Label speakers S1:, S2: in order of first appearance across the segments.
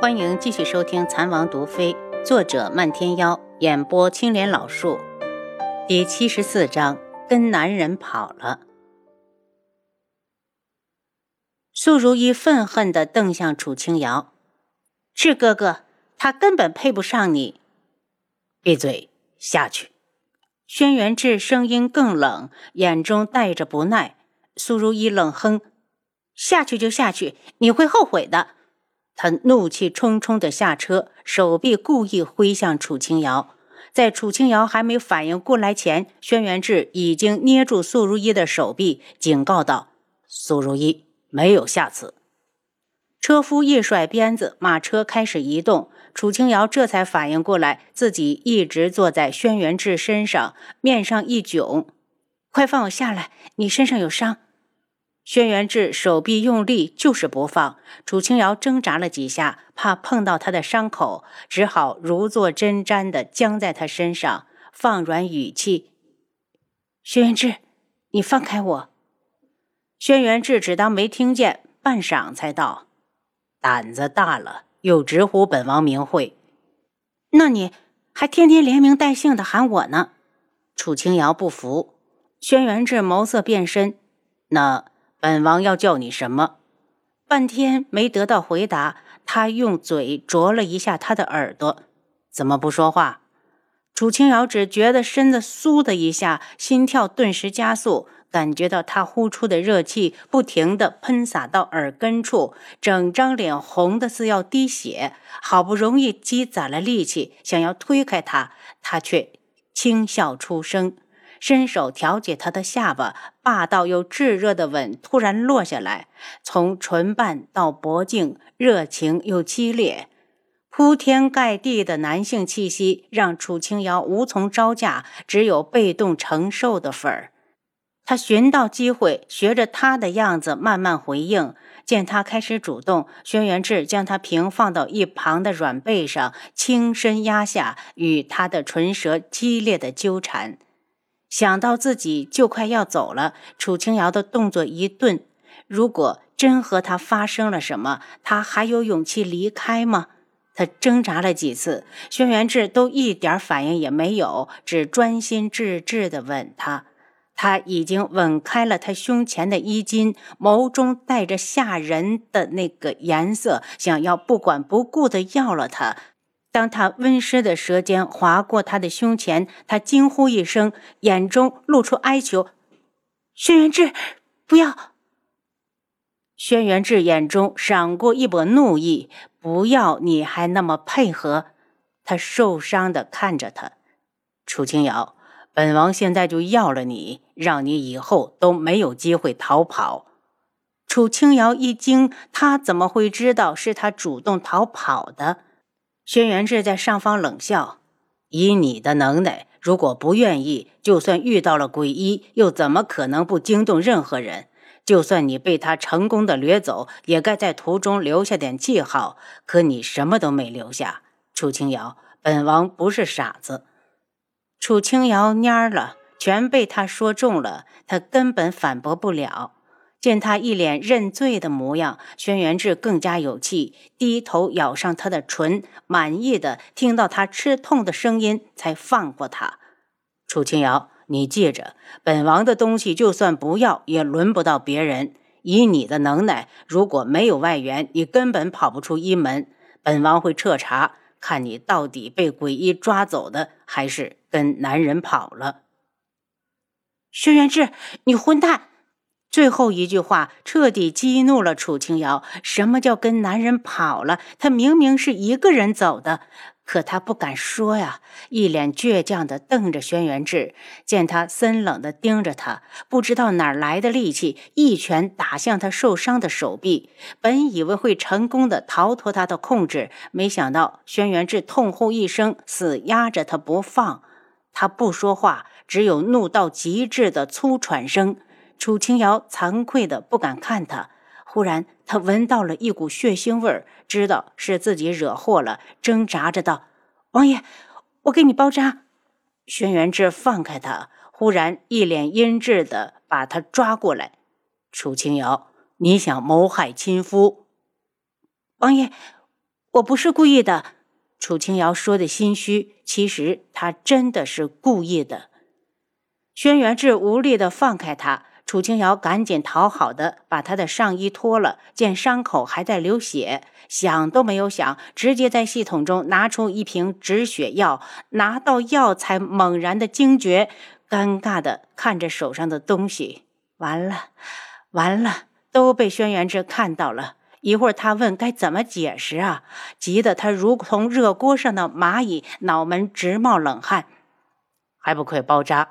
S1: 欢迎继续收听《残王毒妃》，作者漫天妖，演播青莲老树，第七十四章：跟男人跑了。苏如意愤恨地瞪向楚清瑶：“志哥哥，他根本配不上你。”
S2: 闭嘴，下去。
S1: 轩辕志声音更冷，眼中带着不耐。苏如意冷哼：“下去就下去，你会后悔的。”他怒气冲冲地下车，手臂故意挥向楚清瑶。在楚清瑶还没反应过来前，轩辕志已经捏住苏如意的手臂，警告道：“
S2: 苏如意，没有下次。”
S1: 车夫一甩鞭子，马车开始移动。楚清瑶这才反应过来，自己一直坐在轩辕志身上，面上一窘：“快放我下来！你身上有伤。”轩辕志手臂用力，就是不放。楚清瑶挣扎了几下，怕碰到他的伤口，只好如坐针毡的僵在他身上，放软语气：“轩辕志，你放开我。”轩辕志只当没听见，半晌才道：“
S2: 胆子大了，又直呼本王名讳，
S1: 那你还天天连名带姓的喊我呢？”楚清瑶不服。轩辕志眸色变深，
S2: 那。本王要叫你什么？
S1: 半天没得到回答，他用嘴啄了一下他的耳朵，
S2: 怎么不说话？
S1: 楚清瑶只觉得身子酥的一下，心跳顿时加速，感觉到他呼出的热气不停地喷洒到耳根处，整张脸红的似要滴血。好不容易积攒了力气，想要推开他，他却轻笑出声。伸手调节他的下巴，霸道又炙热的吻突然落下来，从唇瓣到脖颈，热情又激烈，铺天盖地的男性气息让楚清瑶无从招架，只有被动承受的份儿。他寻到机会，学着他的样子慢慢回应。见他开始主动，轩辕志将他平放到一旁的软背上，轻身压下，与他的唇舌激烈的纠缠。想到自己就快要走了，楚清瑶的动作一顿。如果真和他发生了什么，他还有勇气离开吗？他挣扎了几次，轩辕志都一点反应也没有，只专心致志地吻她。他已经吻开了他胸前的衣襟，眸中带着吓人的那个颜色，想要不管不顾地要了他。当他温湿的舌尖划过他的胸前，他惊呼一声，眼中露出哀求：“轩辕志，不要！”轩辕志眼中闪过一抹怒意：“不要，你还那么配合？”他受伤的看着他，
S2: 楚清瑶，本王现在就要了你，让你以后都没有机会逃跑。
S1: 楚清瑶一惊，他怎么会知道是他主动逃跑的？轩辕志在上方冷笑：“
S2: 以你的能耐，如果不愿意，就算遇到了鬼医，又怎么可能不惊动任何人？就算你被他成功的掠走，也该在途中留下点记号。可你什么都没留下。楚清瑶，本王不是傻子。”
S1: 楚清瑶蔫了，全被他说中了，他根本反驳不了。见他一脸认罪的模样，轩辕志更加有气，低头咬上他的唇，满意的听到他吃痛的声音，才放过他。
S2: 楚清瑶，你记着，本王的东西就算不要，也轮不到别人。以你的能耐，如果没有外援，你根本跑不出一门。本王会彻查，看你到底被鬼医抓走的，还是跟男人跑了。
S1: 轩辕志，你混蛋！最后一句话彻底激怒了楚清瑶。什么叫跟男人跑了？他明明是一个人走的，可他不敢说呀，一脸倔强地瞪着轩辕志。见他森冷地盯着他，不知道哪来的力气，一拳打向他受伤的手臂。本以为会成功的逃脱他的控制，没想到轩辕志痛呼一声，死压着他不放。他不说话，只有怒到极致的粗喘声。楚清瑶惭愧的不敢看他，忽然他闻到了一股血腥味儿，知道是自己惹祸了，挣扎着道：“王爷，我给你包扎。”轩辕志放开他，忽然一脸阴鸷的把他抓过来：“
S2: 楚清瑶，你想谋害亲夫？”
S1: 王爷，我不是故意的。楚清瑶说的心虚，其实他真的是故意的。轩辕志无力的放开他，楚清瑶赶紧讨好的把他的上衣脱了，见伤口还在流血，想都没有想，直接在系统中拿出一瓶止血药，拿到药才猛然的惊觉，尴尬的看着手上的东西，完了，完了，都被轩辕志看到了。一会儿他问该怎么解释啊，急得他如同热锅上的蚂蚁，脑门直冒冷汗，
S2: 还不快包扎！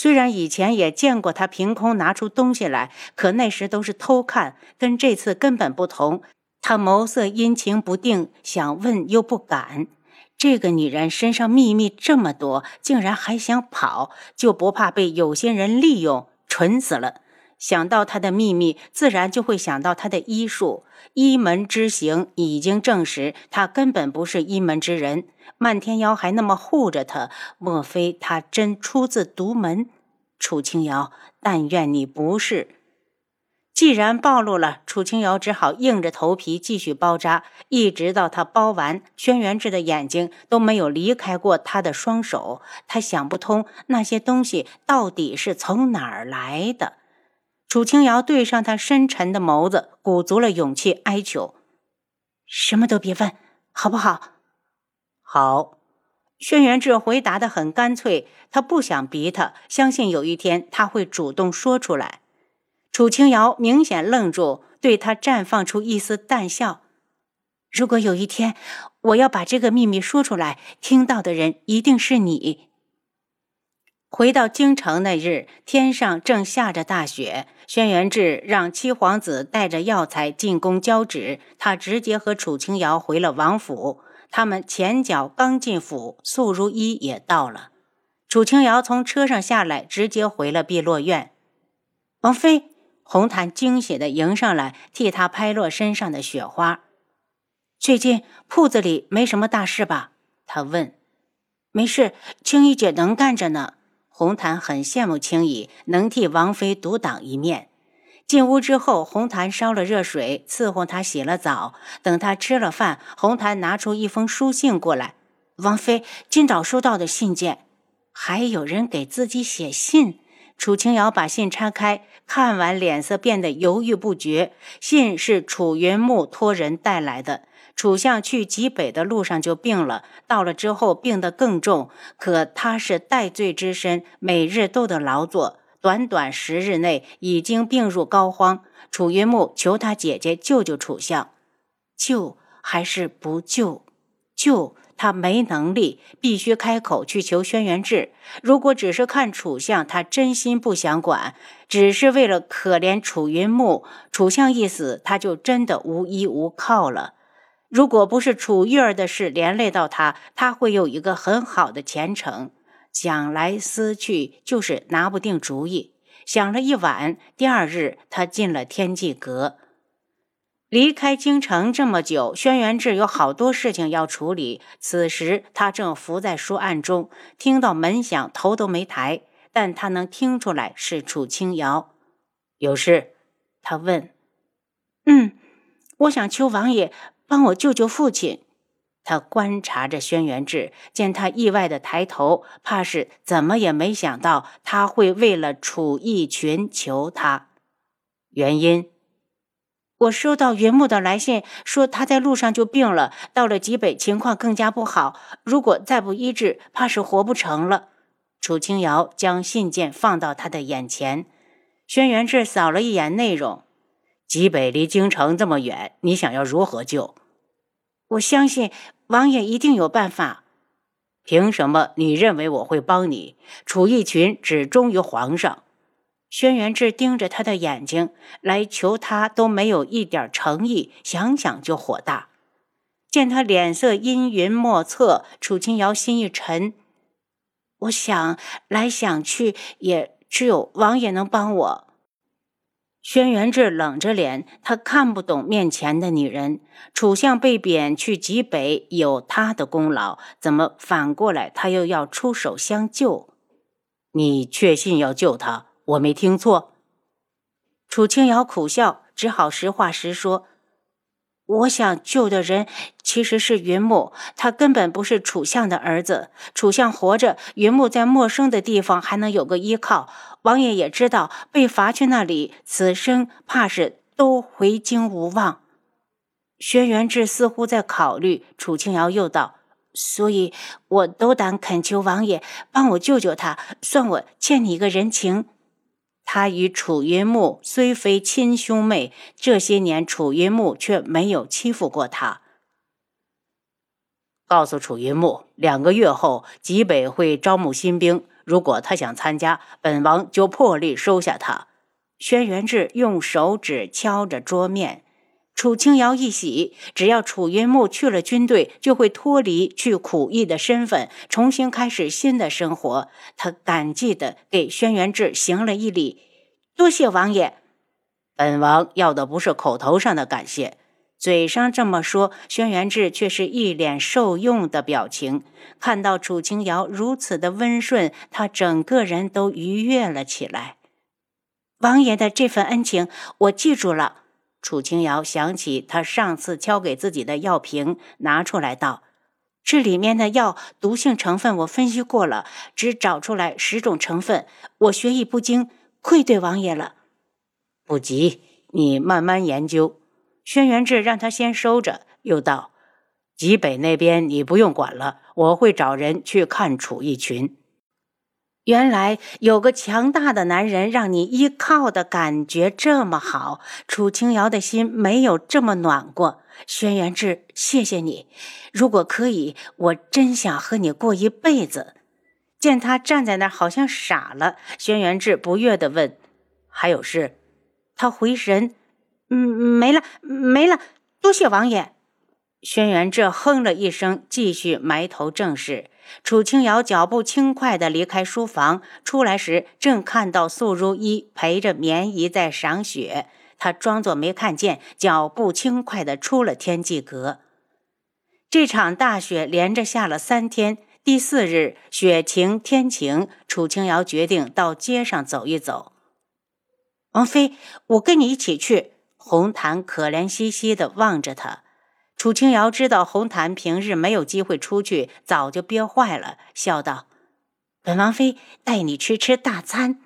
S1: 虽然以前也见过他凭空拿出东西来，可那时都是偷看，跟这次根本不同。他眸色阴晴不定，想问又不敢。这个女人身上秘密这么多，竟然还想跑，就不怕被有些人利用？蠢死了！想到他的秘密，自然就会想到他的医术。一门之行已经证实，他根本不是一门之人。漫天妖还那么护着他，莫非他真出自独门？楚清瑶，但愿你不是。既然暴露了，楚清瑶只好硬着头皮继续包扎，一直到他包完，轩辕志的眼睛都没有离开过他的双手。他想不通那些东西到底是从哪儿来的。楚清瑶对上他深沉的眸子，鼓足了勇气哀求：“什么都别问，好不好？”“
S2: 好。”
S1: 轩辕志回答的很干脆，他不想逼他，相信有一天他会主动说出来。楚清瑶明显愣住，对他绽放出一丝淡笑：“如果有一天我要把这个秘密说出来，听到的人一定是你。”回到京城那日，天上正下着大雪。轩辕志让七皇子带着药材进宫交旨，他直接和楚清瑶回了王府。他们前脚刚进府，素如一也到了。楚清瑶从车上下来，直接回了碧落院。王妃，红檀惊喜地迎上来，替她拍落身上的雪花。最近铺子里没什么大事吧？他问。没事，青衣姐能干着呢。红檀很羡慕青衣能替王妃独挡一面。进屋之后，红檀烧了热水伺候他洗了澡。等他吃了饭，红檀拿出一封书信过来：“王妃今早收到的信件，还有人给自己写信。”楚清瑶把信拆开，看完脸色变得犹豫不决。信是楚云木托人带来的。楚相去极北的路上就病了，到了之后病得更重。可他是戴罪之身，每日都得劳作，短短十日内已经病入膏肓。楚云木求他姐姐救救楚相，救还是不救？救他没能力，必须开口去求轩辕志。如果只是看楚相，他真心不想管，只是为了可怜楚云木。楚相一死，他就真的无依无靠了。如果不是楚玉儿的事连累到他，他会有一个很好的前程。想来思去，就是拿不定主意。想了一晚，第二日他进了天际阁。离开京城这么久，轩辕志有好多事情要处理。此时他正伏在书案中，听到门响，头都没抬，但他能听出来是楚清瑶。
S2: 有事？
S1: 他问。嗯，我想求王爷。帮我救救父亲。他观察着轩辕志，见他意外的抬头，怕是怎么也没想到他会为了楚逸群求他。
S2: 原因，
S1: 我收到云木的来信，说他在路上就病了，到了极北情况更加不好，如果再不医治，怕是活不成了。楚清瑶将信件放到他的眼前，轩辕志扫了一眼内容。
S2: 极北离京城这么远，你想要如何救？
S1: 我相信王爷一定有办法。
S2: 凭什么你认为我会帮你？楚义群只忠于皇上。
S1: 轩辕志盯着他的眼睛，来求他都没有一点诚意，想想就火大。见他脸色阴云莫测，楚清瑶心一沉。我想来想去，也只有王爷能帮我。轩辕志冷着脸，他看不懂面前的女人。楚相被贬去极北，有他的功劳，怎么反过来他又要出手相救？
S2: 你确信要救他？我没听错。
S1: 楚清瑶苦笑，只好实话实说：“我想救的人其实是云木，他根本不是楚相的儿子。楚相活着，云木在陌生的地方还能有个依靠。王爷也知道，被罚去那里，此生怕是都回京无望。轩辕志似乎在考虑，楚清瑶又道：“所以，我斗胆恳求王爷帮我救救他，算我欠你一个人情。”他与楚云木虽非亲兄妹，这些年楚云木却没有欺负过他。
S2: 告诉楚云木，两个月后吉北会招募新兵，如果他想参加，本王就破例收下他。
S1: 轩辕志用手指敲着桌面。楚清瑶一喜，只要楚云木去了军队，就会脱离去苦役的身份，重新开始新的生活。他感激地给轩辕志行了一礼：“多谢王爷。”
S2: 本王要的不是口头上的感谢，
S1: 嘴上这么说，轩辕志却是一脸受用的表情。看到楚清瑶如此的温顺，他整个人都愉悦了起来。王爷的这份恩情，我记住了。楚清瑶想起他上次交给自己的药瓶，拿出来道：“这里面的药毒性成分我分析过了，只找出来十种成分。我学艺不精，愧对王爷了。”
S2: 不急，你慢慢研究。
S1: 轩辕志让他先收着，又道：“
S2: 极北那边你不用管了，我会找人去看楚逸群。”
S1: 原来有个强大的男人让你依靠的感觉这么好，楚清瑶的心没有这么暖过。轩辕志，谢谢你。如果可以，我真想和你过一辈子。见他站在那儿，好像傻了。轩辕志不悦地问：“还有事？”他回神：“嗯，没了，没了。多谢王爷。”轩辕志哼了一声，继续埋头正事。楚清瑶脚步轻快地离开书房，出来时正看到素如一陪着绵姨在赏雪。她装作没看见，脚步轻快地出了天际阁。这场大雪连着下了三天，第四日雪晴天晴，楚清瑶决定到街上走一走。王妃，我跟你一起去。红檀可怜兮兮地望着他。楚清瑶知道红檀平日没有机会出去，早就憋坏了，笑道：“本王妃带你去吃大餐。”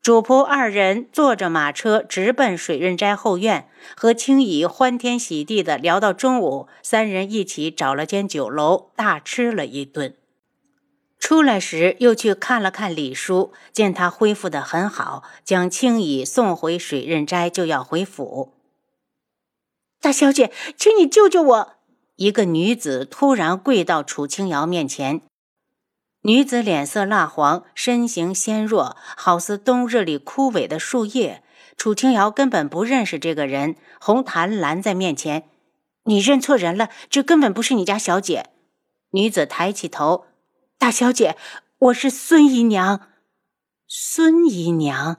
S1: 主仆二人坐着马车直奔水润斋后院，和青姨欢天喜地的聊到中午。三人一起找了间酒楼，大吃了一顿。出来时又去看了看李叔，见他恢复得很好，将青姨送回水润斋，就要回府。大小姐，请你救救我！一个女子突然跪到楚清瑶面前。女子脸色蜡黄，身形纤弱，好似冬日里枯萎的树叶。楚清瑶根本不认识这个人。红檀拦在面前：“你认错人了，这根本不是你家小姐。”女子抬起头：“大小姐，我是孙姨娘。”孙姨娘。